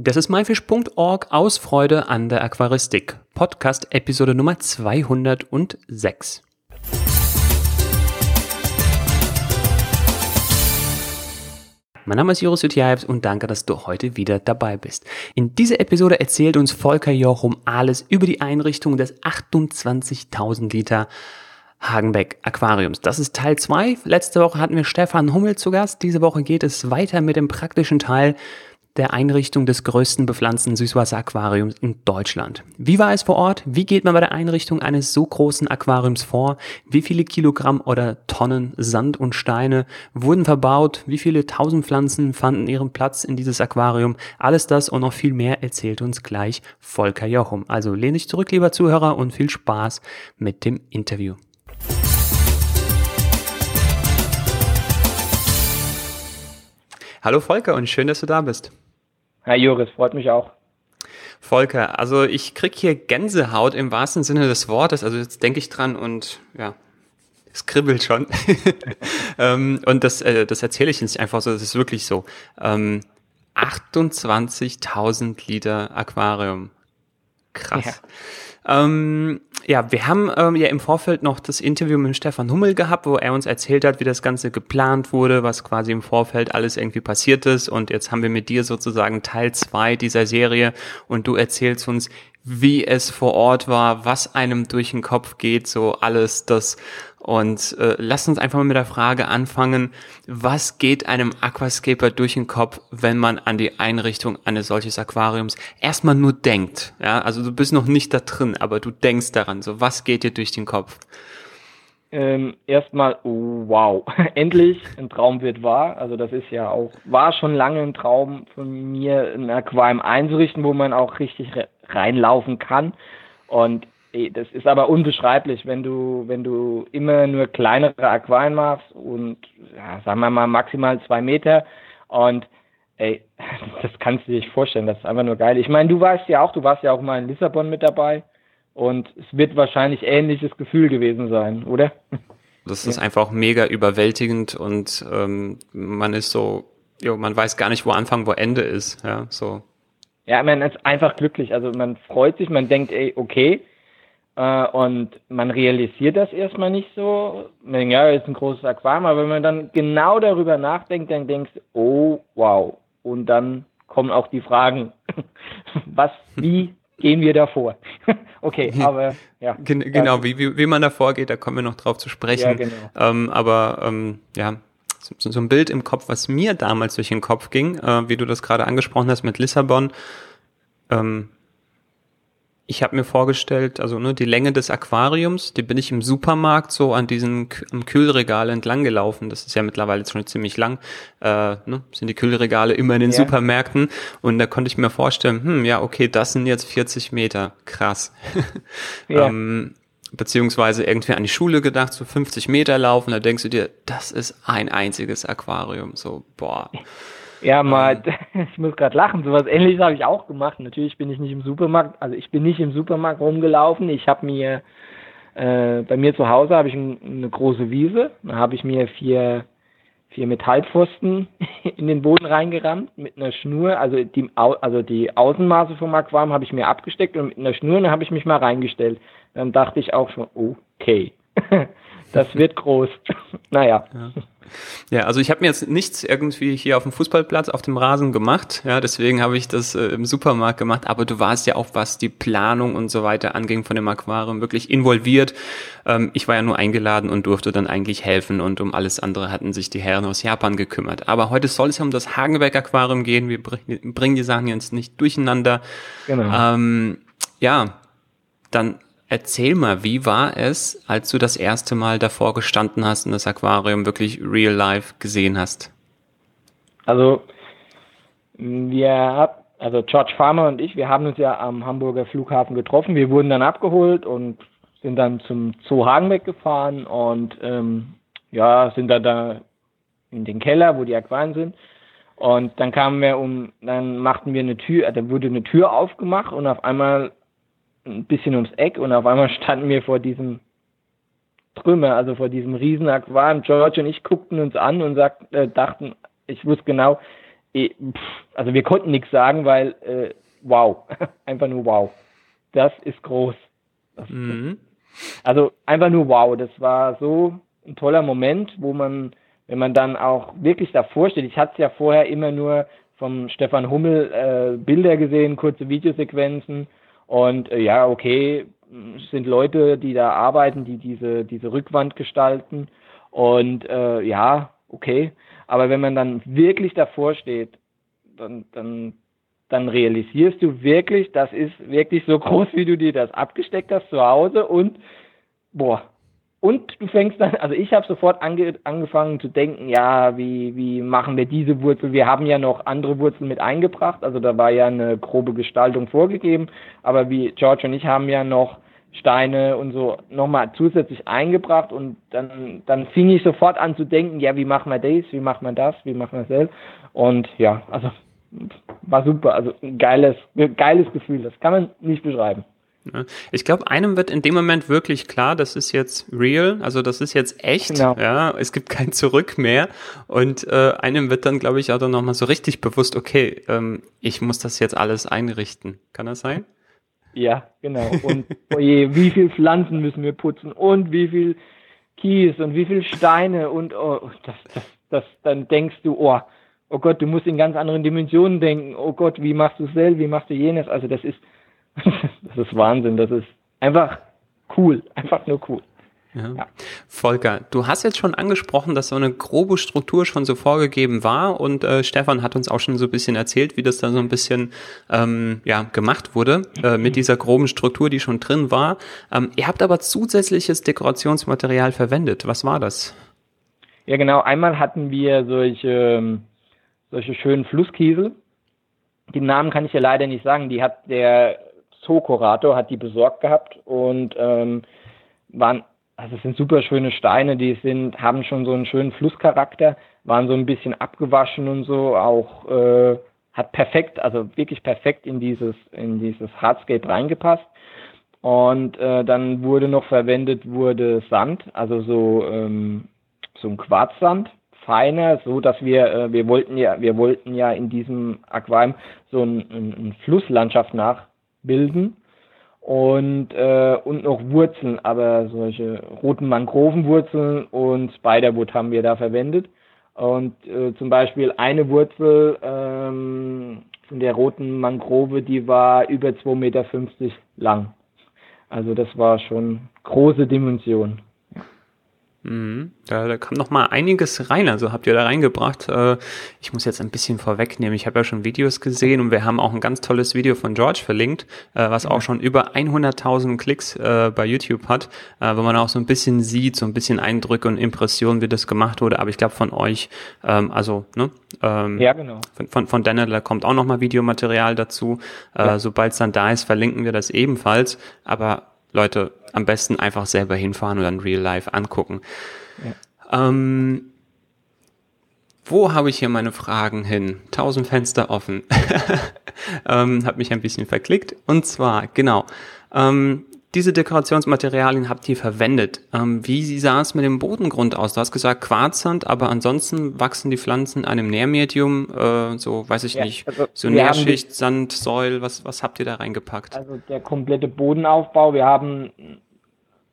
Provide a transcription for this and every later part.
Das ist myfish.org aus Freude an der Aquaristik. Podcast Episode Nummer 206. Mein Name ist Joris Jutjaevs und danke, dass du heute wieder dabei bist. In dieser Episode erzählt uns Volker Jochum alles über die Einrichtung des 28.000 Liter Hagenbeck Aquariums. Das ist Teil 2. Letzte Woche hatten wir Stefan Hummel zu Gast. Diese Woche geht es weiter mit dem praktischen Teil der Einrichtung des größten bepflanzten Süßwasseraquariums in Deutschland. Wie war es vor Ort? Wie geht man bei der Einrichtung eines so großen Aquariums vor? Wie viele Kilogramm oder Tonnen Sand und Steine wurden verbaut? Wie viele tausend Pflanzen fanden ihren Platz in dieses Aquarium? Alles das und noch viel mehr erzählt uns gleich Volker Jochum. Also lehne dich zurück, lieber Zuhörer, und viel Spaß mit dem Interview. Hallo Volker und schön, dass du da bist. Hi Joris, freut mich auch. Volker, also ich krieg hier Gänsehaut im wahrsten Sinne des Wortes. Also jetzt denke ich dran und ja, es kribbelt schon. ähm, und das, äh, das erzähle ich nicht einfach so, das ist wirklich so. Ähm, 28.000 Liter Aquarium. Krass. Ja. Ähm, ja, wir haben ähm, ja im Vorfeld noch das Interview mit Stefan Hummel gehabt, wo er uns erzählt hat, wie das Ganze geplant wurde, was quasi im Vorfeld alles irgendwie passiert ist. Und jetzt haben wir mit dir sozusagen Teil zwei dieser Serie und du erzählst uns, wie es vor Ort war, was einem durch den Kopf geht, so alles das. Und äh, lass uns einfach mal mit der Frage anfangen, was geht einem Aquascaper durch den Kopf, wenn man an die Einrichtung eines solches Aquariums erstmal nur denkt. Ja, also du bist noch nicht da drin, aber du denkst daran. So, was geht dir durch den Kopf? Ähm, erstmal, oh, wow, endlich ein Traum wird wahr. Also das ist ja auch, war schon lange ein Traum von mir, ein Aquarium einzurichten, wo man auch richtig reinlaufen kann. Und das ist aber unbeschreiblich, wenn du, wenn du immer nur kleinere Aquarien machst und ja, sagen wir mal maximal zwei Meter und ey, das kannst du dir nicht vorstellen, das ist einfach nur geil. Ich meine, du weißt ja auch, du warst ja auch mal in Lissabon mit dabei und es wird wahrscheinlich ähnliches Gefühl gewesen sein, oder? Das ist ja. einfach mega überwältigend und ähm, man ist so, jo, man weiß gar nicht, wo Anfang, wo Ende ist, ja, so. Ja, man ist einfach glücklich. Also man freut sich, man denkt, ey, okay. Äh, und man realisiert das erstmal nicht so. Man ja, ist ein großes Aquarium, aber wenn man dann genau darüber nachdenkt, dann denkst du, oh, wow. Und dann kommen auch die Fragen, was, wie gehen wir da vor? okay, aber ja. Gen genau, wie, wie, wie man da vorgeht, da kommen wir noch drauf zu sprechen. Ja, genau. Ähm, aber ähm, ja, so, so ein Bild im Kopf, was mir damals durch den Kopf ging, äh, wie du das gerade angesprochen hast mit Lissabon. Ähm, ich habe mir vorgestellt, also ne, die Länge des Aquariums, die bin ich im Supermarkt so an diesem am Kühlregal entlang gelaufen. Das ist ja mittlerweile schon ziemlich lang. Äh, ne, sind die Kühlregale immer in den ja. Supermärkten und da konnte ich mir vorstellen, hm, ja, okay, das sind jetzt 40 Meter, krass. Ja. ähm, beziehungsweise irgendwie an die Schule gedacht, so 50 Meter laufen, da denkst du dir, das ist ein einziges Aquarium, so, boah. Ja, mal, ähm. ich muss gerade lachen, sowas ähnliches habe ich auch gemacht. Natürlich bin ich nicht im Supermarkt, also ich bin nicht im Supermarkt rumgelaufen, ich habe mir, äh, bei mir zu Hause habe ich ein, eine große Wiese, da habe ich mir vier, vier Metallpfosten in den Boden reingerammt mit einer Schnur, also die, also die Außenmaße vom Aquarium habe ich mir abgesteckt und mit einer Schnur, habe ich mich mal reingestellt. Dann dachte ich auch schon, okay, das wird groß. naja. Ja. Ja, also ich habe mir jetzt nichts irgendwie hier auf dem Fußballplatz auf dem Rasen gemacht, ja, deswegen habe ich das äh, im Supermarkt gemacht, aber du warst ja auch, was die Planung und so weiter anging von dem Aquarium, wirklich involviert. Ähm, ich war ja nur eingeladen und durfte dann eigentlich helfen und um alles andere hatten sich die Herren aus Japan gekümmert. Aber heute soll es ja um das Hagenbeck Aquarium gehen, wir bringen die Sachen jetzt nicht durcheinander. Genau. Ähm, ja, dann Erzähl mal, wie war es, als du das erste Mal davor gestanden hast und das Aquarium wirklich real life gesehen hast? Also, wir also George Farmer und ich, wir haben uns ja am Hamburger Flughafen getroffen. Wir wurden dann abgeholt und sind dann zum Zoo Hagenbeck gefahren und ähm, ja, sind dann da in den Keller, wo die Aquarien sind. Und dann kamen wir um, dann machten wir eine Tür, da wurde eine Tür aufgemacht und auf einmal ein bisschen ums Eck und auf einmal standen wir vor diesem Trümmer, also vor diesem riesen Aquarium. George und ich guckten uns an und sagt, äh, dachten, ich wusste genau, also wir konnten nichts sagen, weil äh, wow, einfach nur wow. Das ist groß. Das, mhm. Also einfach nur wow. Das war so ein toller Moment, wo man, wenn man dann auch wirklich davor steht, ich hatte es ja vorher immer nur vom Stefan Hummel äh, Bilder gesehen, kurze Videosequenzen und äh, ja, okay, sind Leute, die da arbeiten, die diese, diese Rückwand gestalten. Und äh, ja, okay, aber wenn man dann wirklich davor steht, dann, dann, dann realisierst du wirklich, das ist wirklich so groß, wie du dir das abgesteckt hast zu Hause und boah, und du fängst dann, also ich habe sofort ange, angefangen zu denken, ja, wie, wie machen wir diese Wurzel? Wir haben ja noch andere Wurzeln mit eingebracht, also da war ja eine grobe Gestaltung vorgegeben, aber wie George und ich haben ja noch Steine und so nochmal zusätzlich eingebracht. Und dann, dann fing ich sofort an zu denken, ja, wie machen wir das, wie machen wir das, wie machen wir das? Und ja, also war super, also ein geiles, geiles Gefühl, das kann man nicht beschreiben. Ne? Ich glaube, einem wird in dem Moment wirklich klar, das ist jetzt real, also das ist jetzt echt, genau. ja, es gibt kein Zurück mehr und äh, einem wird dann, glaube ich, auch dann nochmal so richtig bewusst, okay, ähm, ich muss das jetzt alles einrichten. Kann das sein? Ja, genau. Und oje, wie viel Pflanzen müssen wir putzen und wie viel Kies und wie viel Steine und oh, das, das, das, dann denkst du, oh, oh Gott, du musst in ganz anderen Dimensionen denken, oh Gott, wie machst du es selbst, wie machst du jenes? Also das ist das ist Wahnsinn. Das ist einfach cool. Einfach nur cool. Ja. ja. Volker, du hast jetzt schon angesprochen, dass so eine grobe Struktur schon so vorgegeben war und äh, Stefan hat uns auch schon so ein bisschen erzählt, wie das da so ein bisschen ähm, ja, gemacht wurde äh, mit dieser groben Struktur, die schon drin war. Ähm, ihr habt aber zusätzliches Dekorationsmaterial verwendet. Was war das? Ja, genau. Einmal hatten wir solche, ähm, solche schönen Flusskiesel. Die Namen kann ich ja leider nicht sagen. Die hat der Zookurator hat die besorgt gehabt und ähm, waren, also es sind super schöne Steine, die sind, haben schon so einen schönen Flusscharakter, waren so ein bisschen abgewaschen und so, auch äh, hat perfekt, also wirklich perfekt in dieses, in dieses Hardscape reingepasst. Und äh, dann wurde noch verwendet, wurde Sand, also so, ähm, so ein Quarzsand, feiner, so dass wir, äh, wir wollten ja, wir wollten ja in diesem Aquarium so ein, ein, ein Flusslandschaft nach, bilden und, äh, und noch Wurzeln, aber solche roten Mangrovenwurzeln und Spiderwood haben wir da verwendet. Und äh, zum Beispiel eine Wurzel ähm, von der roten Mangrove, die war über 2,50 Meter lang. Also das war schon große Dimension. Mhm. Da, da kam noch mal einiges rein, also habt ihr da reingebracht. Äh, ich muss jetzt ein bisschen vorwegnehmen. Ich habe ja schon Videos gesehen und wir haben auch ein ganz tolles Video von George verlinkt, äh, was auch schon über 100.000 Klicks äh, bei YouTube hat, wo man auch so ein bisschen sieht, so ein bisschen Eindrücke und Impressionen, wie das gemacht wurde. Aber ich glaube von euch, ähm, also ne, ähm, ja genau, von von, von Daniel, da kommt auch noch mal Videomaterial dazu. Ja. Sobald es dann da ist, verlinken wir das ebenfalls. Aber Leute, am besten einfach selber hinfahren oder in Real Life angucken. Ja. Ähm, wo habe ich hier meine Fragen hin? Tausend Fenster offen. ähm, hab mich ein bisschen verklickt. Und zwar, genau. Ähm, diese Dekorationsmaterialien habt ihr verwendet. Ähm, wie sah es mit dem Bodengrund aus? Du hast gesagt Quarzsand, aber ansonsten wachsen die Pflanzen in einem Nährmedium, äh, so weiß ich ja, nicht, also so Nährschicht, Sand, Säul, was, was habt ihr da reingepackt? Also der komplette Bodenaufbau, wir haben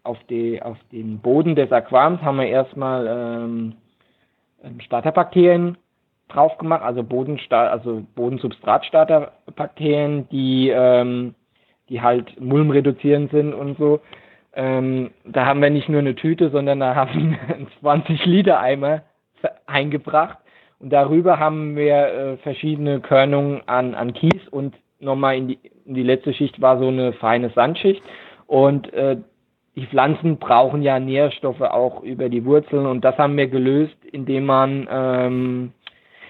auf, die, auf den Boden des Aquariums haben wir erstmal ähm, ähm Starterbakterien drauf gemacht, also, Bodenstar also Bodensubstratstarterbakterien, die ähm, die halt mulmreduzierend sind und so. Ähm, da haben wir nicht nur eine Tüte, sondern da haben wir einen 20 Liter Eimer eingebracht und darüber haben wir äh, verschiedene Körnungen an, an Kies und nochmal in die, in die letzte Schicht war so eine feine Sandschicht und äh, die Pflanzen brauchen ja Nährstoffe auch über die Wurzeln und das haben wir gelöst, indem man, ähm,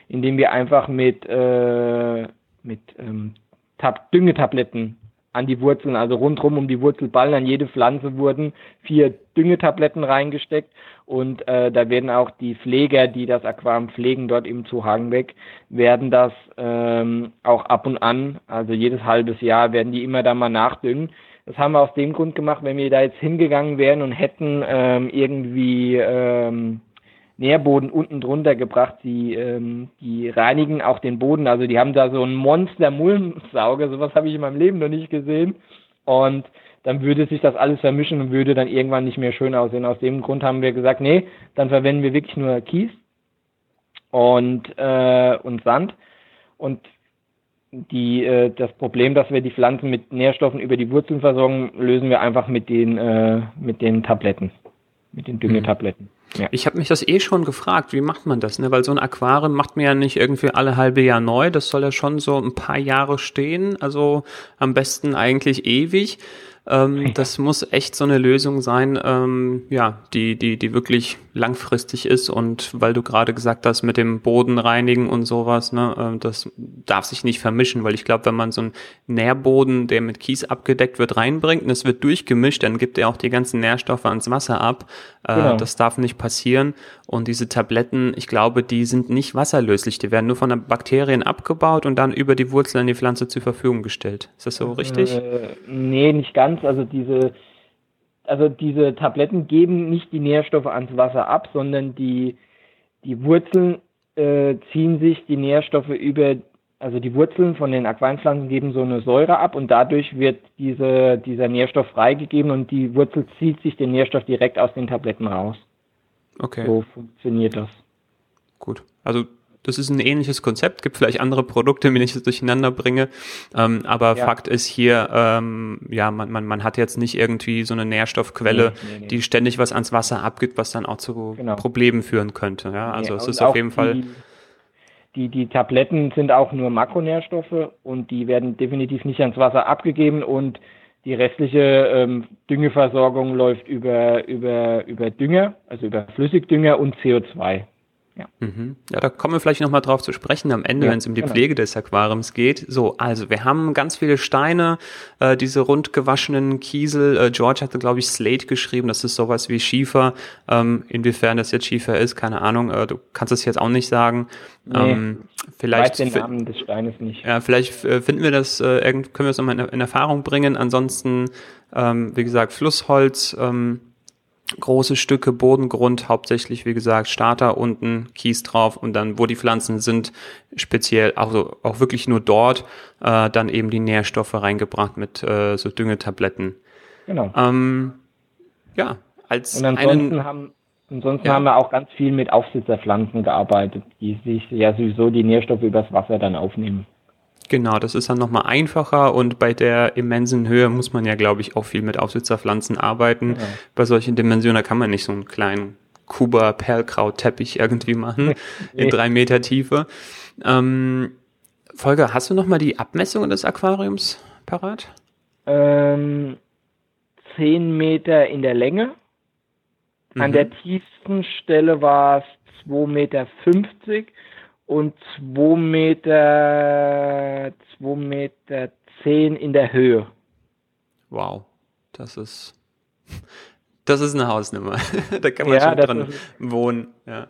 indem wir einfach mit, äh, mit ähm, Tab Düngetabletten an die Wurzeln, also rundherum um die Wurzelballen, an jede Pflanze wurden vier Düngetabletten reingesteckt und äh, da werden auch die Pfleger, die das Aquarium pflegen, dort im Zuhagenbeck, werden das ähm, auch ab und an, also jedes halbes Jahr, werden die immer da mal nachdüngen. Das haben wir aus dem Grund gemacht, wenn wir da jetzt hingegangen wären und hätten ähm, irgendwie ähm, Nährboden unten drunter gebracht. Die, ähm, die reinigen auch den Boden. Also die haben da so einen Monster-Mulmsauger. Sowas habe ich in meinem Leben noch nicht gesehen. Und dann würde sich das alles vermischen und würde dann irgendwann nicht mehr schön aussehen. Aus dem Grund haben wir gesagt, nee, dann verwenden wir wirklich nur Kies und, äh, und Sand. Und die, äh, das Problem, dass wir die Pflanzen mit Nährstoffen über die Wurzeln versorgen, lösen wir einfach mit den, äh, mit den Tabletten, mit den Düngetabletten. Ja. Ich habe mich das eh schon gefragt, wie macht man das? Ne? Weil so ein Aquarium macht man ja nicht irgendwie alle halbe Jahr neu. Das soll ja schon so ein paar Jahre stehen. Also am besten eigentlich ewig. Ähm. Das muss echt so eine Lösung sein, ähm, ja, die, die, die wirklich langfristig ist und weil du gerade gesagt hast, mit dem Boden reinigen und sowas, ne, äh, das darf sich nicht vermischen, weil ich glaube, wenn man so einen Nährboden, der mit Kies abgedeckt wird, reinbringt und es wird durchgemischt, dann gibt er auch die ganzen Nährstoffe ans Wasser ab. Äh, genau. Das darf nicht passieren. Und diese Tabletten, ich glaube, die sind nicht wasserlöslich. Die werden nur von den Bakterien abgebaut und dann über die Wurzeln an die Pflanze zur Verfügung gestellt. Ist das so richtig? Äh, nee, nicht ganz. Also diese, also diese Tabletten geben nicht die Nährstoffe ans Wasser ab, sondern die, die Wurzeln äh, ziehen sich die Nährstoffe über, also die Wurzeln von den Aquarienpflanzen geben so eine Säure ab und dadurch wird diese, dieser Nährstoff freigegeben und die Wurzel zieht sich den Nährstoff direkt aus den Tabletten raus. Okay. So funktioniert das. Gut. Also das ist ein ähnliches Konzept, gibt vielleicht andere Produkte, wenn ich das durcheinander bringe. Ähm, aber ja. Fakt ist hier, ähm, ja, man, man, man hat jetzt nicht irgendwie so eine Nährstoffquelle, nee, nee, nee. die ständig was ans Wasser abgibt, was dann auch zu genau. Problemen führen könnte. Ja, also es ist auf jeden Fall. Die, die Tabletten sind auch nur Makronährstoffe und die werden definitiv nicht ans Wasser abgegeben und die restliche ähm, Düngeversorgung läuft über, über, über Dünger, also über Flüssigdünger und CO2. Ja. Mhm. ja, da kommen wir vielleicht nochmal drauf zu sprechen am Ende, ja, wenn es um die genau. Pflege des Aquariums geht. So, also wir haben ganz viele Steine, äh, diese rund gewaschenen Kiesel. Äh, George hatte, glaube ich, Slate geschrieben, das ist sowas wie Schiefer. Ähm, inwiefern das jetzt Schiefer ist, keine Ahnung. Äh, du kannst es jetzt auch nicht sagen. Nee, ähm, vielleicht ich weiß den Namen des Steines nicht. Ja, vielleicht äh, finden wir das, äh, können wir es nochmal in, in, Erfahrung bringen. Ansonsten, ähm, wie gesagt, Flussholz, ähm, große Stücke Bodengrund, hauptsächlich wie gesagt Starter unten, Kies drauf und dann, wo die Pflanzen sind, speziell, also auch wirklich nur dort, äh, dann eben die Nährstoffe reingebracht mit äh, so Düngetabletten. Genau. Ähm, ja, als und ansonsten einen, haben ansonsten ja. haben wir auch ganz viel mit Aufsitzerpflanzen gearbeitet, die sich ja sowieso die Nährstoffe übers Wasser dann aufnehmen. Genau, das ist dann nochmal einfacher und bei der immensen Höhe muss man ja, glaube ich, auch viel mit Aufsitzerpflanzen arbeiten. Ja. Bei solchen Dimensionen, kann man nicht so einen kleinen Kuba Perlkraut-Teppich irgendwie machen nee. in drei Meter Tiefe. Ähm, Volker, hast du nochmal die Abmessungen des Aquariums parat? Ähm, zehn Meter in der Länge. An mhm. der tiefsten Stelle war es 2,50 Meter und 2 Meter, 2 Meter 10 in der Höhe. Wow, das ist, das ist eine Hausnummer. da kann man ja, schon dran wohnen, ja.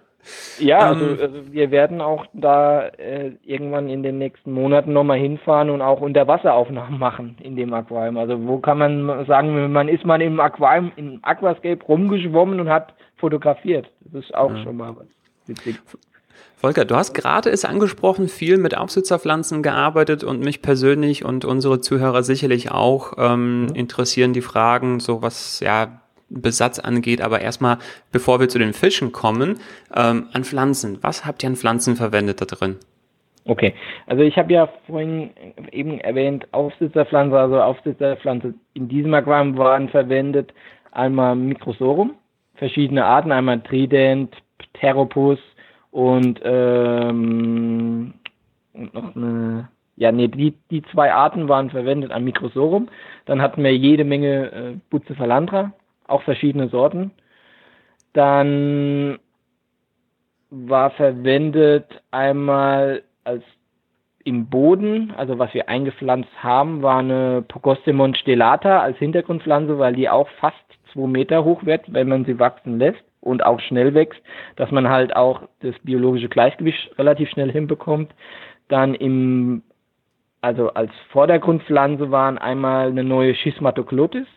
Ja, ähm, also, also, wir werden auch da äh, irgendwann in den nächsten Monaten nochmal hinfahren und auch Unterwasseraufnahmen machen in dem Aquarium. Also wo kann man sagen, man ist mal im Aquarium, im Aquascape rumgeschwommen und hat fotografiert. Das ist auch ja. schon mal was witzig. Volker, du hast gerade es angesprochen, viel mit Aufsitzerpflanzen gearbeitet und mich persönlich und unsere Zuhörer sicherlich auch ähm, mhm. interessieren die Fragen, so was ja Besatz angeht. Aber erstmal, bevor wir zu den Fischen kommen, ähm, an Pflanzen. Was habt ihr an Pflanzen verwendet da drin? Okay, also ich habe ja vorhin eben erwähnt, Aufsitzerpflanze, also Aufsitzerpflanze in diesem Aquarium waren verwendet einmal Microsorum, verschiedene Arten, einmal Trident, Pteropus, und, ähm, und noch eine, ja, nee, die, die zwei Arten waren verwendet am Microsorum. Dann hatten wir jede Menge äh, Bucephalandra, auch verschiedene Sorten. Dann war verwendet einmal als im Boden, also was wir eingepflanzt haben, war eine Pogostemon stellata als Hintergrundpflanze, weil die auch fast zwei Meter hoch wird, wenn man sie wachsen lässt und auch schnell wächst, dass man halt auch das biologische Gleichgewicht relativ schnell hinbekommt. Dann im, also als Vordergrundpflanze waren einmal eine neue Schismatoglotis,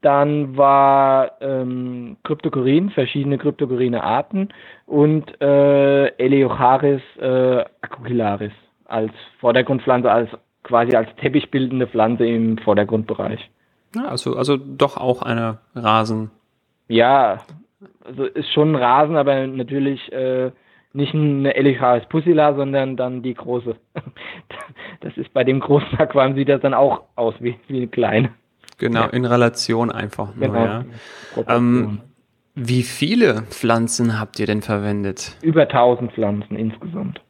dann war ähm, Cryptocorin, verschiedene Cryptocorine Arten und äh, Eleocharis äh, acucillaris als Vordergrundpflanze, als quasi als teppichbildende Pflanze im Vordergrundbereich. Ja, also, also doch auch eine Rasen. Ja, also ist schon ein Rasen, aber natürlich äh, nicht eine Elecharis pusilla, sondern dann die große. Das ist bei dem großen Aquarium sieht das dann auch aus wie, wie eine kleine. Genau, in Relation einfach nur, genau. ja. Ähm, wie viele Pflanzen habt ihr denn verwendet? Über 1000 Pflanzen insgesamt.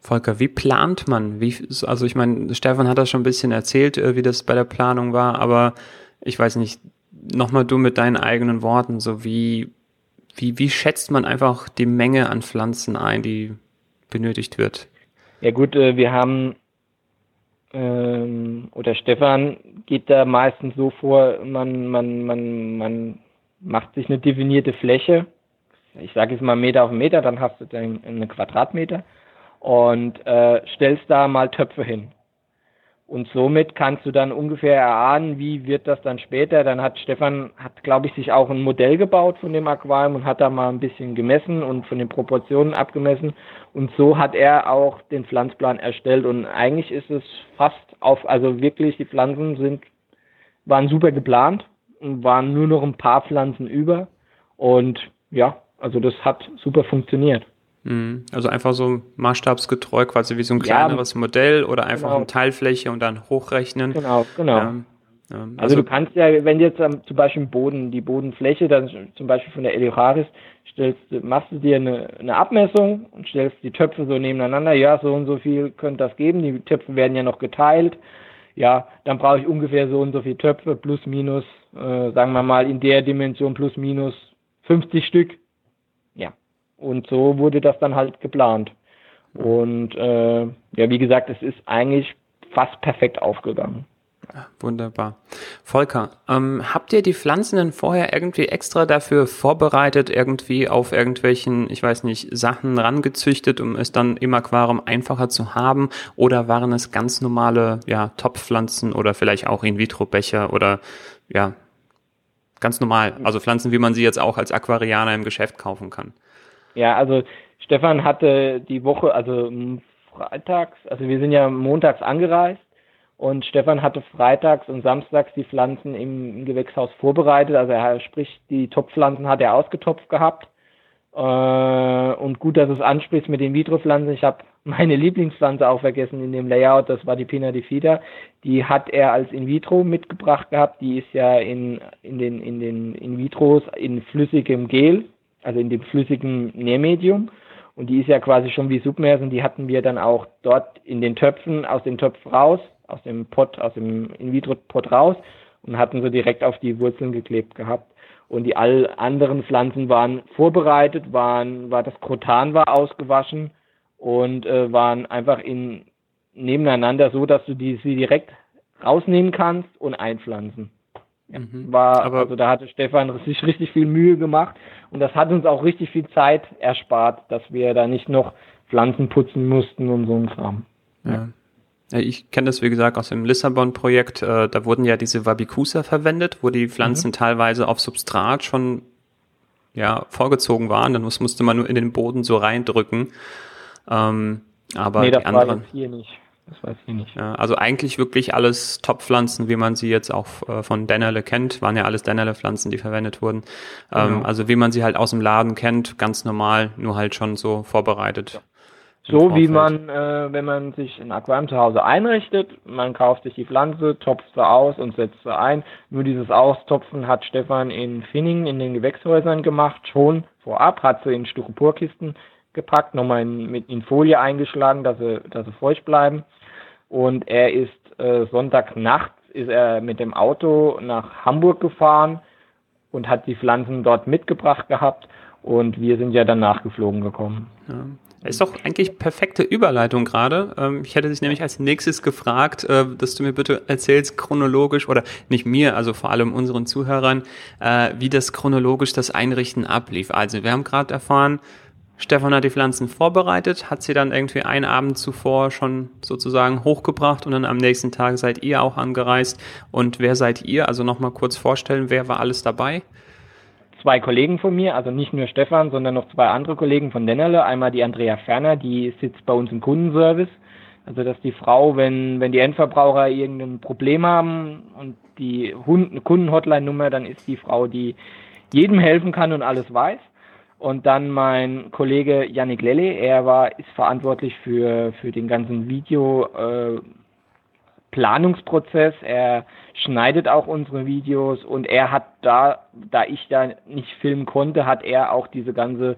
Volker, wie plant man? Wie, also ich meine, Stefan hat das schon ein bisschen erzählt, äh, wie das bei der Planung war, aber ich weiß nicht, nochmal du mit deinen eigenen Worten, so wie, wie, wie schätzt man einfach die Menge an Pflanzen ein, die benötigt wird? Ja gut, äh, wir haben ähm, oder Stefan geht da meistens so vor, man, man, man, man macht sich eine definierte Fläche. Ich sage jetzt mal Meter auf Meter, dann hast du dann eine Quadratmeter und äh, stellst da mal Töpfe hin. Und somit kannst du dann ungefähr erahnen, wie wird das dann später. Dann hat Stefan, hat glaube ich, sich auch ein Modell gebaut von dem Aquarium und hat da mal ein bisschen gemessen und von den Proportionen abgemessen. Und so hat er auch den Pflanzplan erstellt. Und eigentlich ist es fast auf, also wirklich, die Pflanzen sind, waren super geplant und waren nur noch ein paar Pflanzen über. Und ja, also das hat super funktioniert. Mhm. Also einfach so maßstabsgetreu, quasi wie so ein kleineres ja, Modell oder einfach genau. eine Teilfläche und dann hochrechnen. Genau, genau. Ähm, ähm, also, also, du kannst ja, wenn du jetzt zum Beispiel Boden, die Bodenfläche, dann zum Beispiel von der Eliocharis, stellst, machst du dir eine, eine Abmessung und stellst die Töpfe so nebeneinander, ja, so und so viel könnte das geben, die Töpfe werden ja noch geteilt, ja, dann brauche ich ungefähr so und so viele Töpfe, plus minus, äh, sagen wir mal in der Dimension plus minus 50 Stück, und so wurde das dann halt geplant. Und äh, ja, wie gesagt, es ist eigentlich fast perfekt aufgegangen. Wunderbar. Volker, ähm, habt ihr die Pflanzen denn vorher irgendwie extra dafür vorbereitet, irgendwie auf irgendwelchen, ich weiß nicht, Sachen rangezüchtet, um es dann im Aquarium einfacher zu haben? Oder waren es ganz normale, ja, Topfpflanzen oder vielleicht auch In-vitro-Becher oder, ja, ganz normal, also Pflanzen, wie man sie jetzt auch als Aquarianer im Geschäft kaufen kann? Ja, also Stefan hatte die Woche, also freitags, also wir sind ja montags angereist und Stefan hatte freitags und samstags die Pflanzen im, Gewächshaus vorbereitet. Also er sprich, die Topfpflanzen hat er ausgetopft gehabt. Äh, und gut, dass du es ansprichst mit den Vitro-Pflanzen. Ich habe meine Lieblingspflanze auch vergessen in dem Layout, das war die Pina Difida. Die hat er als In-vitro mitgebracht gehabt. Die ist ja in, in den in den In-vitros in flüssigem Gel also in dem flüssigen Nährmedium. Und die ist ja quasi schon wie Submersen, die hatten wir dann auch dort in den Töpfen, aus dem Topf raus, aus dem Pot, aus dem In-vitro-Pot raus und hatten sie direkt auf die Wurzeln geklebt gehabt. Und die all anderen Pflanzen waren vorbereitet, waren, war das Krotan war ausgewaschen und äh, waren einfach in, nebeneinander so, dass du die, sie direkt rausnehmen kannst und einpflanzen. Ja, mhm. War, Aber also da hatte Stefan sich richtig viel Mühe gemacht und das hat uns auch richtig viel Zeit erspart, dass wir da nicht noch Pflanzen putzen mussten und so ein Kram. Ja. ja. Ich kenne das, wie gesagt, aus dem Lissabon-Projekt. Äh, da wurden ja diese Wabikusa verwendet, wo die Pflanzen mhm. teilweise auf Substrat schon ja, vorgezogen waren. Dann muss, musste man nur in den Boden so reindrücken. Ähm, aber nee, die anderen. hier nicht. Das weiß ich nicht. Also eigentlich wirklich alles Top-Pflanzen, wie man sie jetzt auch äh, von Dennerle kennt, waren ja alles Dennerle-Pflanzen, die verwendet wurden. Ähm, genau. also wie man sie halt aus dem Laden kennt, ganz normal, nur halt schon so vorbereitet. Ja. So wie man, äh, wenn man sich ein Aquarium zu Hause einrichtet, man kauft sich die Pflanze, topft sie aus und setzt sie ein. Nur dieses Austopfen hat Stefan in Finning in den Gewächshäusern gemacht, schon vorab, hat sie in Styroporkisten gepackt, nochmal in, mit in Folie eingeschlagen, dass sie, dass sie feucht bleiben und er ist äh, Sonntagnachts ist er mit dem Auto nach Hamburg gefahren und hat die Pflanzen dort mitgebracht gehabt und wir sind ja dann nachgeflogen gekommen. Ja. Ist doch eigentlich perfekte Überleitung gerade. Ähm, ich hätte dich nämlich als nächstes gefragt, äh, dass du mir bitte erzählst chronologisch oder nicht mir, also vor allem unseren Zuhörern, äh, wie das chronologisch das Einrichten ablief. Also wir haben gerade erfahren, Stefan hat die Pflanzen vorbereitet, hat sie dann irgendwie einen Abend zuvor schon sozusagen hochgebracht und dann am nächsten Tag seid ihr auch angereist. Und wer seid ihr? Also nochmal kurz vorstellen, wer war alles dabei? Zwei Kollegen von mir, also nicht nur Stefan, sondern noch zwei andere Kollegen von Dennerle. Einmal die Andrea Ferner, die sitzt bei uns im Kundenservice. Also dass die Frau, wenn, wenn die Endverbraucher irgendein Problem haben und die Kundenhotline-Nummer, dann ist die Frau, die jedem helfen kann und alles weiß. Und dann mein Kollege Yannick Lelle, er war, ist verantwortlich für, für den ganzen Video, äh. Er schneidet auch unsere Videos und er hat da, da ich da nicht filmen konnte, hat er auch diese ganze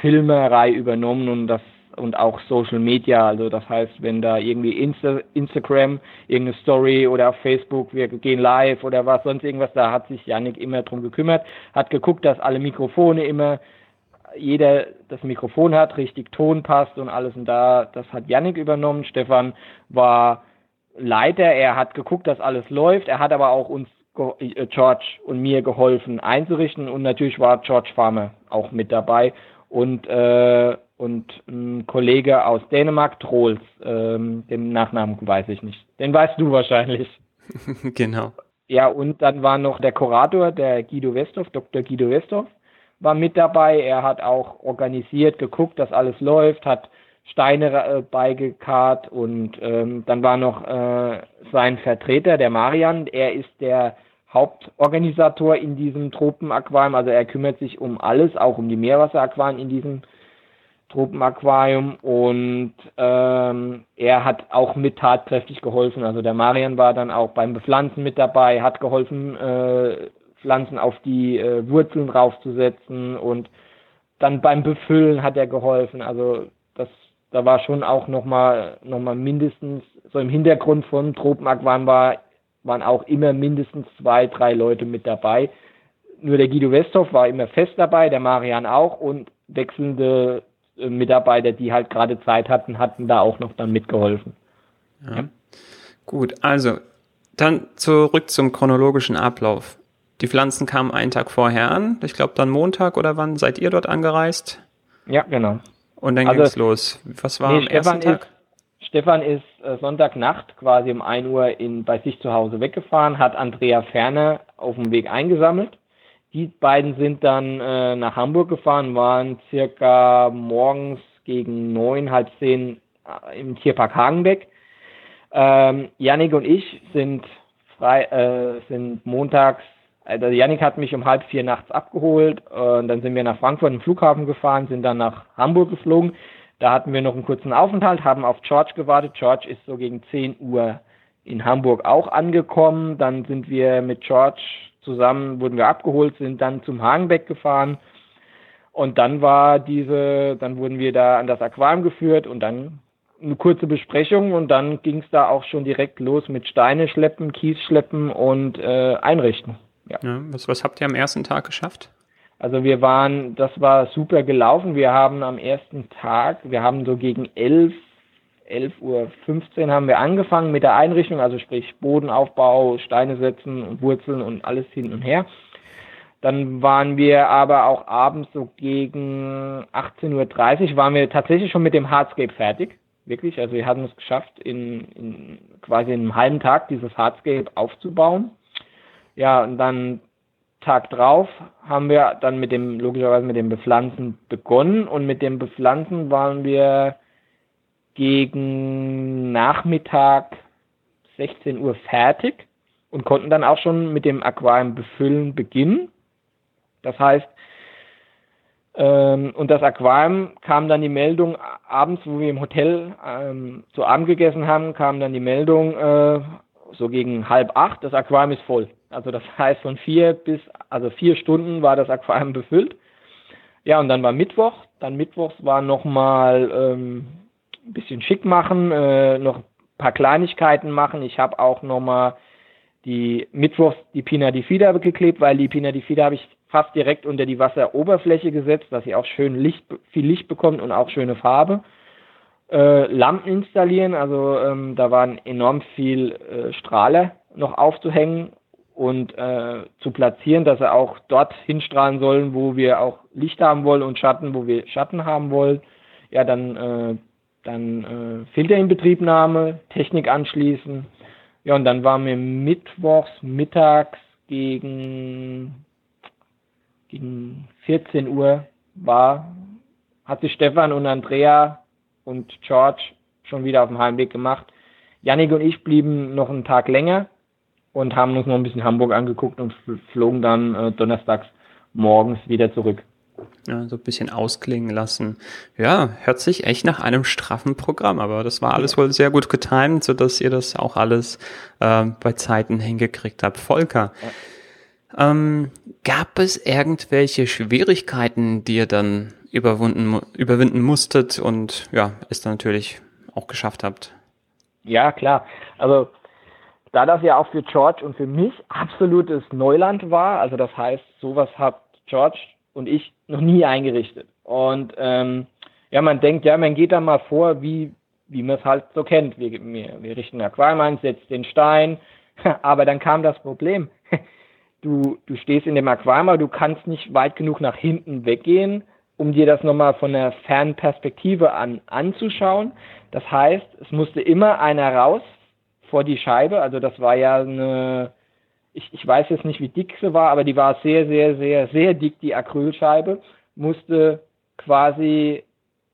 Filmerei übernommen und das und auch Social Media. Also das heißt, wenn da irgendwie Insta, Instagram, irgendeine Story oder auf Facebook, wir gehen live oder was sonst irgendwas, da hat sich Yannick immer drum gekümmert, hat geguckt, dass alle Mikrofone immer jeder das Mikrofon hat, richtig Ton passt und alles und da, das hat Yannick übernommen. Stefan war Leiter, er hat geguckt, dass alles läuft, er hat aber auch uns äh, George und mir geholfen einzurichten und natürlich war George Farmer auch mit dabei und äh, und ein Kollege aus Dänemark, Trolls, ähm, den Nachnamen weiß ich nicht. Den weißt du wahrscheinlich. genau. Ja, und dann war noch der Kurator, der Guido Westhoff, Dr. Guido Westhoff, war mit dabei. Er hat auch organisiert, geguckt, dass alles läuft, hat Steine äh, beigekarrt und ähm, dann war noch äh, sein Vertreter, der Marian. Er ist der Hauptorganisator in diesem Tropenaquarium. Also er kümmert sich um alles, auch um die Meerwasseraquarien in diesem Tropenaquarium und ähm, er hat auch mit tatkräftig geholfen. Also der Marian war dann auch beim Bepflanzen mit dabei, hat geholfen, äh, Pflanzen auf die äh, Wurzeln draufzusetzen und dann beim Befüllen hat er geholfen. Also das, da war schon auch nochmal noch mal mindestens, so im Hintergrund von Tropenaquan war, waren auch immer mindestens zwei, drei Leute mit dabei. Nur der Guido Westhoff war immer fest dabei, der Marian auch und wechselnde äh, Mitarbeiter, die halt gerade Zeit hatten, hatten da auch noch dann mitgeholfen. Ja. Ja. Gut, also dann zurück zum chronologischen Ablauf. Die Pflanzen kamen einen Tag vorher an. Ich glaube dann Montag oder wann seid ihr dort angereist? Ja, genau. Und dann also, ging's los. Was war nee, am Stefan ersten Tag? Ist, Stefan ist äh, Sonntagnacht quasi um 1 Uhr in, bei sich zu Hause weggefahren, hat Andrea Ferner auf dem Weg eingesammelt. Die beiden sind dann äh, nach Hamburg gefahren, waren circa morgens gegen neun, halb zehn äh, im Tierpark Hagenbeck. Ähm, Yannick und ich sind frei, äh, sind montags also Yannick hat mich um halb vier nachts abgeholt und dann sind wir nach Frankfurt im Flughafen gefahren, sind dann nach Hamburg geflogen. Da hatten wir noch einen kurzen Aufenthalt, haben auf George gewartet. George ist so gegen 10 Uhr in Hamburg auch angekommen. Dann sind wir mit George zusammen, wurden wir abgeholt, sind dann zum Hagenbeck gefahren. Und dann war diese, dann wurden wir da an das Aquarium geführt und dann eine kurze Besprechung und dann ging es da auch schon direkt los mit Steine schleppen, Kies schleppen und äh, einrichten. Ja. ja was, was habt ihr am ersten Tag geschafft? Also wir waren, das war super gelaufen. Wir haben am ersten Tag, wir haben so gegen 11, 11 Uhr 15 haben wir angefangen mit der Einrichtung, also sprich Bodenaufbau, Steine setzen und Wurzeln und alles hin und her. Dann waren wir aber auch abends so gegen 18.30 Uhr waren wir tatsächlich schon mit dem Hardscape fertig. Wirklich, also wir hatten es geschafft, in, in quasi in einem halben Tag dieses Hardscape aufzubauen. Ja, und dann Tag drauf haben wir dann mit dem, logischerweise mit dem Bepflanzen begonnen und mit dem Bepflanzen waren wir gegen Nachmittag 16 Uhr fertig und konnten dann auch schon mit dem Aquarium befüllen beginnen. Das heißt, ähm, und das Aquarium kam dann die Meldung abends, wo wir im Hotel ähm, zu Abend gegessen haben, kam dann die Meldung äh, so gegen halb acht, das Aquarium ist voll. Also das heißt, von vier bis, also vier Stunden war das Aquarium befüllt. Ja, und dann war Mittwoch. Dann Mittwochs war nochmal ähm, ein bisschen schick machen, äh, noch ein paar Kleinigkeiten machen. Ich habe auch nochmal die Mittwochs die Pina di Fida geklebt, weil die Pina di Fida habe ich fast direkt unter die Wasseroberfläche gesetzt, dass sie auch schön Licht, viel Licht bekommt und auch schöne Farbe. Äh, Lampen installieren, also ähm, da waren enorm viel äh, Strahler noch aufzuhängen und äh, zu platzieren, dass er auch dort hinstrahlen sollen, wo wir auch Licht haben wollen und Schatten, wo wir Schatten haben wollen. Ja, dann, äh, dann äh, Filterinbetriebnahme, Technik anschließen. Ja, und dann waren wir mittwochs mittags gegen, gegen 14 Uhr war, hat sich Stefan und Andrea und George schon wieder auf dem Heimweg gemacht. Janik und ich blieben noch einen Tag länger und haben uns noch ein bisschen Hamburg angeguckt und flogen dann äh, donnerstags morgens wieder zurück. Ja, so ein bisschen ausklingen lassen. Ja, hört sich echt nach einem straffen Programm, aber das war alles wohl sehr gut getimt, sodass ihr das auch alles äh, bei Zeiten hingekriegt habt. Volker, ja. ähm, gab es irgendwelche Schwierigkeiten, die ihr dann überwunden, überwinden musstet und ja, es dann natürlich auch geschafft habt? Ja, klar. Also da das ja auch für George und für mich absolutes Neuland war, also das heißt, sowas hat George und ich noch nie eingerichtet. Und ähm, ja, man denkt, ja, man geht da mal vor, wie, wie man es halt so kennt. Wir, wir, wir richten ein Aquarium ein, setzt den Stein, aber dann kam das Problem. Du, du stehst in dem Aquarium, du kannst nicht weit genug nach hinten weggehen, um dir das nochmal von der Fernperspektive an anzuschauen. Das heißt, es musste immer einer raus vor die Scheibe. Also das war ja eine, ich, ich weiß jetzt nicht, wie dick sie war, aber die war sehr, sehr, sehr, sehr dick, die Acrylscheibe. Musste quasi,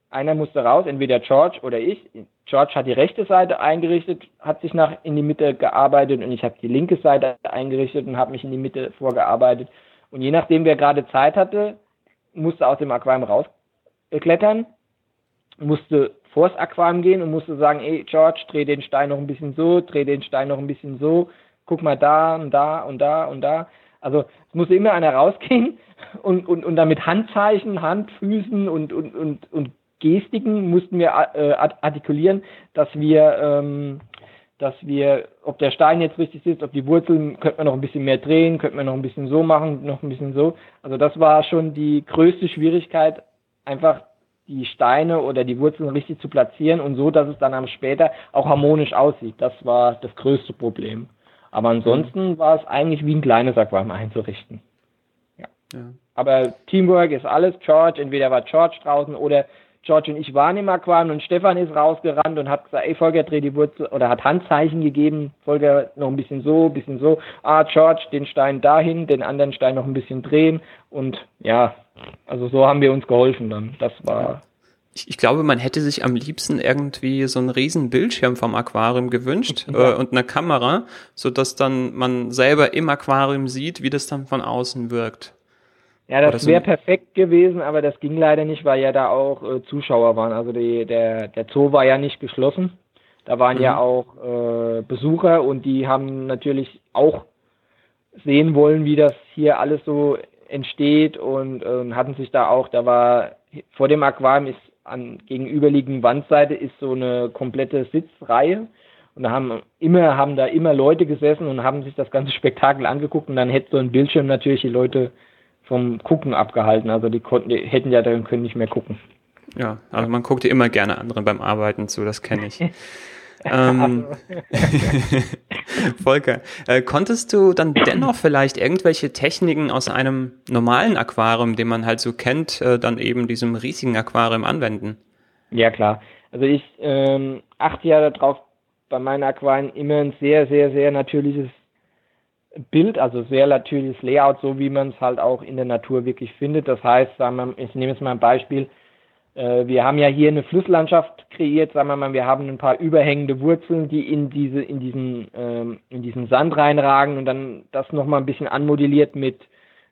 einer musste raus, entweder George oder ich. George hat die rechte Seite eingerichtet, hat sich nach in die Mitte gearbeitet und ich habe die linke Seite eingerichtet und habe mich in die Mitte vorgearbeitet. Und je nachdem, wer gerade Zeit hatte, musste aus dem Aquarium rausklettern, musste vors Aquarium gehen und musste sagen, ey George, dreh den Stein noch ein bisschen so, dreh den Stein noch ein bisschen so, guck mal da und da und da und da. Also es musste immer einer rausgehen und, und, und dann mit Handzeichen, Handfüßen und, und, und, und Gestiken mussten wir äh, artikulieren, dass wir, ähm, dass wir, ob der Stein jetzt richtig sitzt, ob die Wurzeln, könnte man noch ein bisschen mehr drehen, könnte man noch ein bisschen so machen, noch ein bisschen so. Also das war schon die größte Schwierigkeit, einfach die Steine oder die Wurzeln richtig zu platzieren und so, dass es dann am später auch harmonisch aussieht. Das war das größte Problem. Aber ansonsten mhm. war es eigentlich wie ein kleines Aquarium einzurichten. Ja. ja. Aber Teamwork ist alles. George, entweder war George draußen oder George und ich waren im Aquarium und Stefan ist rausgerannt und hat gesagt, ey Volker, dreh die Wurzel oder hat Handzeichen gegeben. Volker noch ein bisschen so, ein bisschen so. Ah, George, den Stein dahin, den anderen Stein noch ein bisschen drehen und ja, also so haben wir uns geholfen dann. Das war. Ich, ich glaube, man hätte sich am liebsten irgendwie so einen riesen Bildschirm vom Aquarium gewünscht ja. äh, und eine Kamera, so dass dann man selber im Aquarium sieht, wie das dann von außen wirkt. Ja, das wäre perfekt gewesen, aber das ging leider nicht, weil ja da auch äh, Zuschauer waren. Also die, der, der Zoo war ja nicht geschlossen. Da waren mhm. ja auch äh, Besucher und die haben natürlich auch sehen wollen, wie das hier alles so entsteht und äh, hatten sich da auch, da war vor dem Aquarium ist an gegenüberliegenden Wandseite ist so eine komplette Sitzreihe und da haben immer haben da immer Leute gesessen und haben sich das ganze Spektakel angeguckt und dann hätte so ein Bildschirm natürlich die Leute vom Gucken abgehalten, also die konnten die hätten ja dann können nicht mehr gucken. Ja, also man guckt ja immer gerne anderen beim Arbeiten zu, das kenne ich. ähm, Volker, äh, konntest du dann dennoch vielleicht irgendwelche Techniken aus einem normalen Aquarium, den man halt so kennt, äh, dann eben diesem riesigen Aquarium anwenden? Ja, klar. Also ich ähm, achte ja darauf, bei meinen Aquarien immer ein sehr, sehr, sehr natürliches Bild, also sehr natürliches Layout, so wie man es halt auch in der Natur wirklich findet. Das heißt, sagen wir, ich nehme jetzt mal ein Beispiel, äh, wir haben ja hier eine Flusslandschaft kreiert, sagen wir mal, wir haben ein paar überhängende Wurzeln, die in diese, in diesen, ähm, in diesen Sand reinragen und dann das nochmal ein bisschen anmodelliert mit,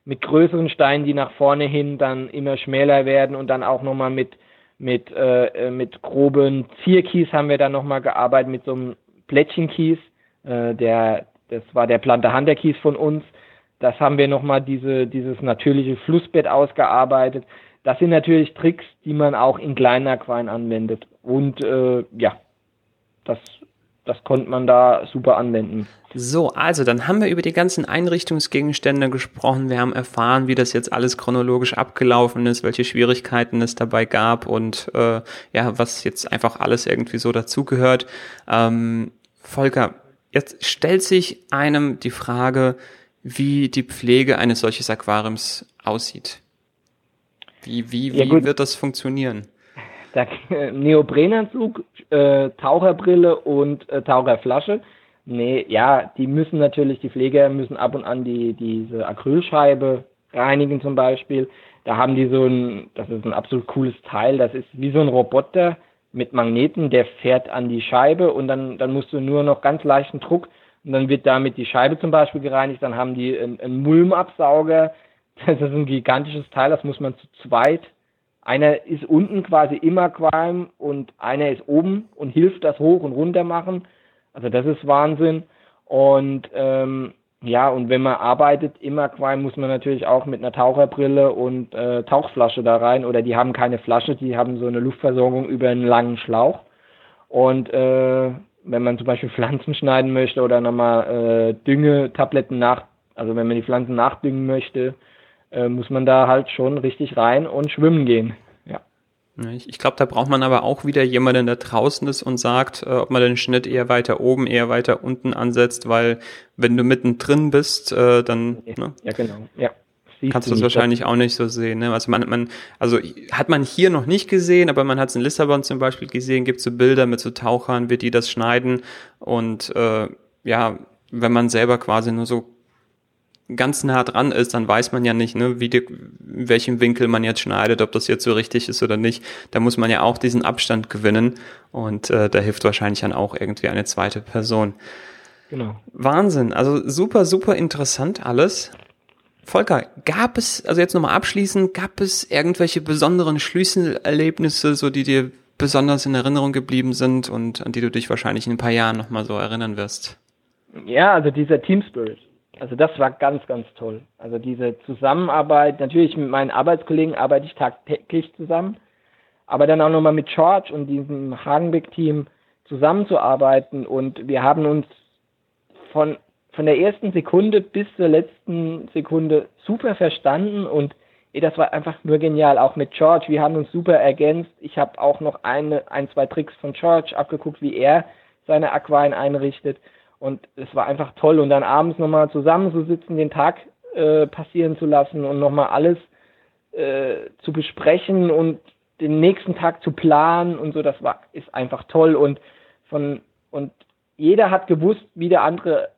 mit größeren Steinen, die nach vorne hin dann immer schmäler werden und dann auch nochmal mit, mit, äh, äh, mit groben Zierkies haben wir dann nochmal gearbeitet, mit so einem Plättchenkies, der, das war der Plante Hunter-Kies von uns. Das haben wir nochmal diese, dieses natürliche Flussbett ausgearbeitet. Das sind natürlich Tricks, die man auch in kleinen Aquarien anwendet. Und äh, ja, das, das konnte man da super anwenden. So, also dann haben wir über die ganzen Einrichtungsgegenstände gesprochen. Wir haben erfahren, wie das jetzt alles chronologisch abgelaufen ist, welche Schwierigkeiten es dabei gab und äh, ja, was jetzt einfach alles irgendwie so dazugehört. Ähm, Volker, Jetzt stellt sich einem die Frage, wie die Pflege eines solches Aquariums aussieht. Wie, wie, wie ja, wird das funktionieren? Der Neoprenanzug, äh, Taucherbrille und äh, Taucherflasche. Nee, ja, die müssen natürlich, die Pfleger müssen ab und an die, diese Acrylscheibe reinigen zum Beispiel. Da haben die so ein, das ist ein absolut cooles Teil, das ist wie so ein Roboter mit Magneten, der fährt an die Scheibe und dann, dann musst du nur noch ganz leichten Druck und dann wird damit die Scheibe zum Beispiel gereinigt, dann haben die einen, einen Mulmabsauger, das ist ein gigantisches Teil, das muss man zu zweit. Einer ist unten quasi im Aquarium und einer ist oben und hilft das hoch und runter machen. Also das ist Wahnsinn. Und ähm, ja, und wenn man arbeitet im Aquarium, muss man natürlich auch mit einer Taucherbrille und äh, Tauchflasche da rein. Oder die haben keine Flasche, die haben so eine Luftversorgung über einen langen Schlauch. Und äh, wenn man zum Beispiel Pflanzen schneiden möchte oder nochmal äh, Düngetabletten nach, also wenn man die Pflanzen nachdüngen möchte, äh, muss man da halt schon richtig rein und schwimmen gehen. Ich, ich glaube, da braucht man aber auch wieder jemanden, der draußen ist und sagt, äh, ob man den Schnitt eher weiter oben, eher weiter unten ansetzt, weil wenn du mittendrin bist, äh, dann. Ja, ne? ja genau. Ja. Siehst kannst du das wahrscheinlich auch nicht so sehen. Ne? Also man, man, also hat man hier noch nicht gesehen, aber man hat es in Lissabon zum Beispiel gesehen, gibt so Bilder mit so Tauchern, wie die das schneiden und äh, ja, wenn man selber quasi nur so ganz nah dran ist, dann weiß man ja nicht, ne, wie die, in welchem Winkel man jetzt schneidet, ob das jetzt so richtig ist oder nicht. Da muss man ja auch diesen Abstand gewinnen und äh, da hilft wahrscheinlich dann auch irgendwie eine zweite Person. Genau. Wahnsinn, also super, super interessant alles. Volker, gab es, also jetzt nochmal abschließend, gab es irgendwelche besonderen Schlüsselerlebnisse, so die dir besonders in Erinnerung geblieben sind und an die du dich wahrscheinlich in ein paar Jahren nochmal so erinnern wirst? Ja, also dieser Team Spirit. Also das war ganz, ganz toll. Also diese Zusammenarbeit, natürlich mit meinen Arbeitskollegen arbeite ich tagtäglich zusammen, aber dann auch nochmal mit George und diesem Hagenbeck-Team zusammenzuarbeiten und wir haben uns von, von der ersten Sekunde bis zur letzten Sekunde super verstanden und das war einfach nur genial, auch mit George, wir haben uns super ergänzt. Ich habe auch noch eine, ein, zwei Tricks von George abgeguckt, wie er seine Aquarien einrichtet und es war einfach toll. Und dann abends nochmal zusammenzusitzen, den Tag äh, passieren zu lassen und nochmal alles äh, zu besprechen und den nächsten Tag zu planen und so, das war, ist einfach toll. Und von, und jeder hat gewusst, wie der andere,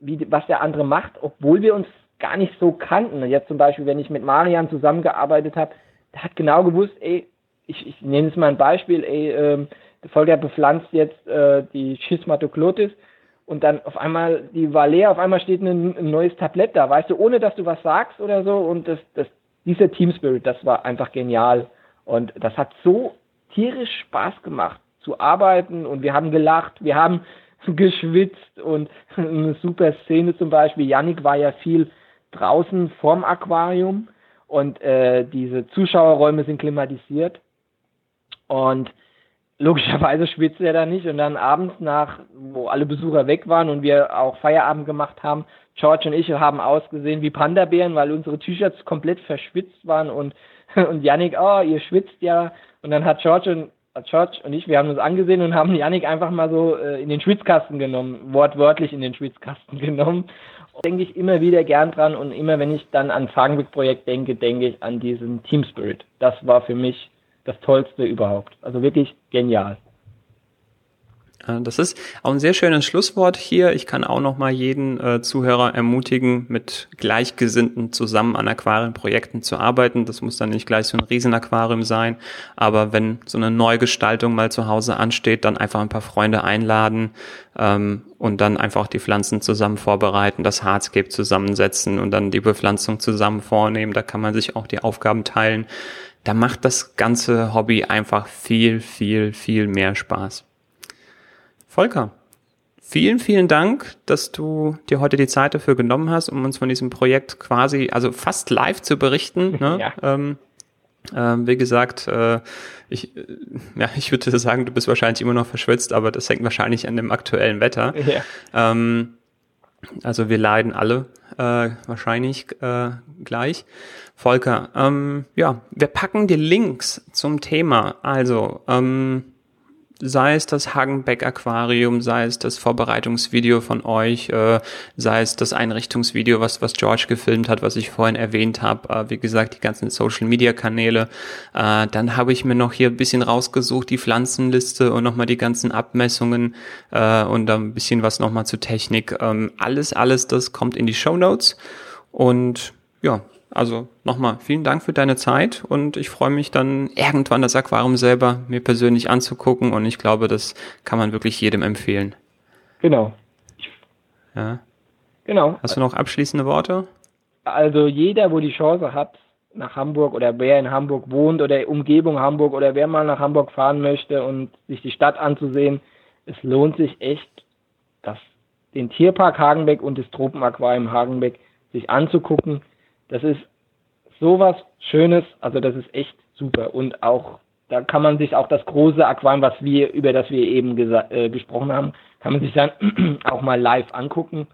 wie, was der andere macht, obwohl wir uns gar nicht so kannten. Jetzt zum Beispiel, wenn ich mit Marian zusammengearbeitet habe, der hat genau gewusst, ey, ich, ich nehme jetzt mal ein Beispiel, ey, der Volker bepflanzt jetzt äh, die Schismatoglotis und dann auf einmal, die war leer, auf einmal steht ein, ein, neues Tablett da, weißt du, ohne dass du was sagst oder so. Und das, das, dieser Team Spirit, das war einfach genial. Und das hat so tierisch Spaß gemacht zu arbeiten und wir haben gelacht, wir haben geschwitzt und eine super Szene zum Beispiel. Yannick war ja viel draußen vorm Aquarium und äh, diese Zuschauerräume sind klimatisiert und logischerweise schwitzt er da nicht und dann abends nach, wo alle Besucher weg waren und wir auch Feierabend gemacht haben, George und ich haben ausgesehen wie Panda-Bären, weil unsere T-Shirts komplett verschwitzt waren und, und Yannick, oh, ihr schwitzt ja. Und dann hat George und, George und ich, wir haben uns angesehen und haben Yannick einfach mal so äh, in den Schwitzkasten genommen, wortwörtlich in den Schwitzkasten genommen. Denke ich immer wieder gern dran und immer wenn ich dann an Fagenblick-Projekt denke, denke ich an diesen Team Spirit. Das war für mich das Tollste überhaupt. Also wirklich genial. Das ist auch ein sehr schönes Schlusswort hier. Ich kann auch noch mal jeden äh, Zuhörer ermutigen, mit Gleichgesinnten zusammen an Aquarienprojekten zu arbeiten. Das muss dann nicht gleich so ein Riesenaquarium sein, aber wenn so eine Neugestaltung mal zu Hause ansteht, dann einfach ein paar Freunde einladen ähm, und dann einfach die Pflanzen zusammen vorbereiten, das Hardscape zusammensetzen und dann die Bepflanzung zusammen vornehmen. Da kann man sich auch die Aufgaben teilen da macht das ganze Hobby einfach viel, viel, viel mehr Spaß. Volker, vielen, vielen Dank, dass du dir heute die Zeit dafür genommen hast, um uns von diesem Projekt quasi, also fast live zu berichten. Ne? Ja. Ähm, ähm, wie gesagt, äh, ich, äh, ja, ich würde sagen, du bist wahrscheinlich immer noch verschwitzt, aber das hängt wahrscheinlich an dem aktuellen Wetter. Ja. Ähm, also wir leiden alle äh, wahrscheinlich äh, gleich. Volker, ähm, ja, wir packen die Links zum Thema. Also ähm, sei es das Hagenbeck Aquarium, sei es das Vorbereitungsvideo von euch, äh, sei es das Einrichtungsvideo, was, was George gefilmt hat, was ich vorhin erwähnt habe, äh, wie gesagt, die ganzen Social Media Kanäle. Äh, dann habe ich mir noch hier ein bisschen rausgesucht, die Pflanzenliste und nochmal die ganzen Abmessungen äh, und dann ein bisschen was nochmal zur Technik. Ähm, alles, alles, das kommt in die Show Notes. Und ja, also nochmal vielen Dank für deine Zeit und ich freue mich dann irgendwann das Aquarium selber mir persönlich anzugucken und ich glaube, das kann man wirklich jedem empfehlen. Genau. Ja. Genau. Hast du noch abschließende Worte? Also jeder, wo die Chance hat, nach Hamburg oder wer in Hamburg wohnt oder Umgebung Hamburg oder wer mal nach Hamburg fahren möchte und sich die Stadt anzusehen, es lohnt sich echt, das, den Tierpark Hagenbeck und das Tropenaquarium Hagenbeck sich anzugucken das ist sowas Schönes, also das ist echt super. Und auch, da kann man sich auch das große Aquarium, was wir, über das wir eben äh, gesprochen haben, kann man sich dann auch mal live angucken.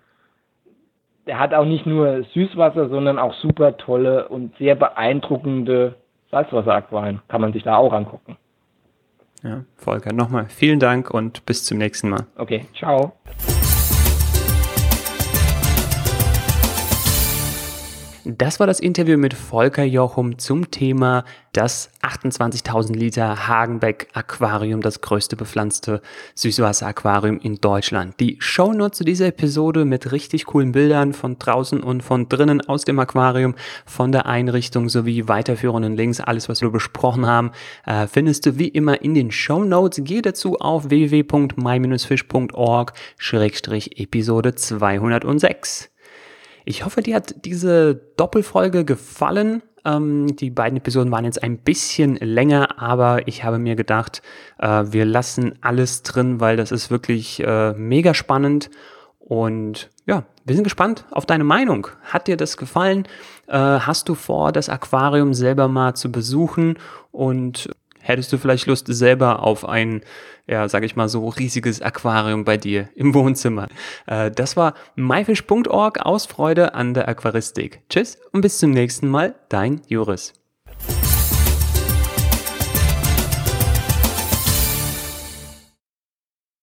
Der hat auch nicht nur Süßwasser, sondern auch super tolle und sehr beeindruckende Salzwasseraquarien. Kann man sich da auch angucken. Ja, Volker, nochmal vielen Dank und bis zum nächsten Mal. Okay, ciao. Das war das Interview mit Volker Jochum zum Thema das 28.000 Liter Hagenbeck Aquarium, das größte bepflanzte Süßwasseraquarium in Deutschland. Die Shownotes zu dieser Episode mit richtig coolen Bildern von draußen und von drinnen aus dem Aquarium, von der Einrichtung sowie weiterführenden Links, alles was wir besprochen haben, äh, findest du wie immer in den Shownotes. Geh dazu auf www.my-fish.org-episode 206. Ich hoffe, dir hat diese Doppelfolge gefallen. Ähm, die beiden Episoden waren jetzt ein bisschen länger, aber ich habe mir gedacht, äh, wir lassen alles drin, weil das ist wirklich äh, mega spannend. Und ja, wir sind gespannt auf deine Meinung. Hat dir das gefallen? Äh, hast du vor, das Aquarium selber mal zu besuchen? Und hättest du vielleicht Lust selber auf ein, ja, sag ich mal so, riesiges Aquarium bei dir im Wohnzimmer? Äh, das war myfish.org aus Freude an der Aquaristik. Tschüss und bis zum nächsten Mal, dein Juris.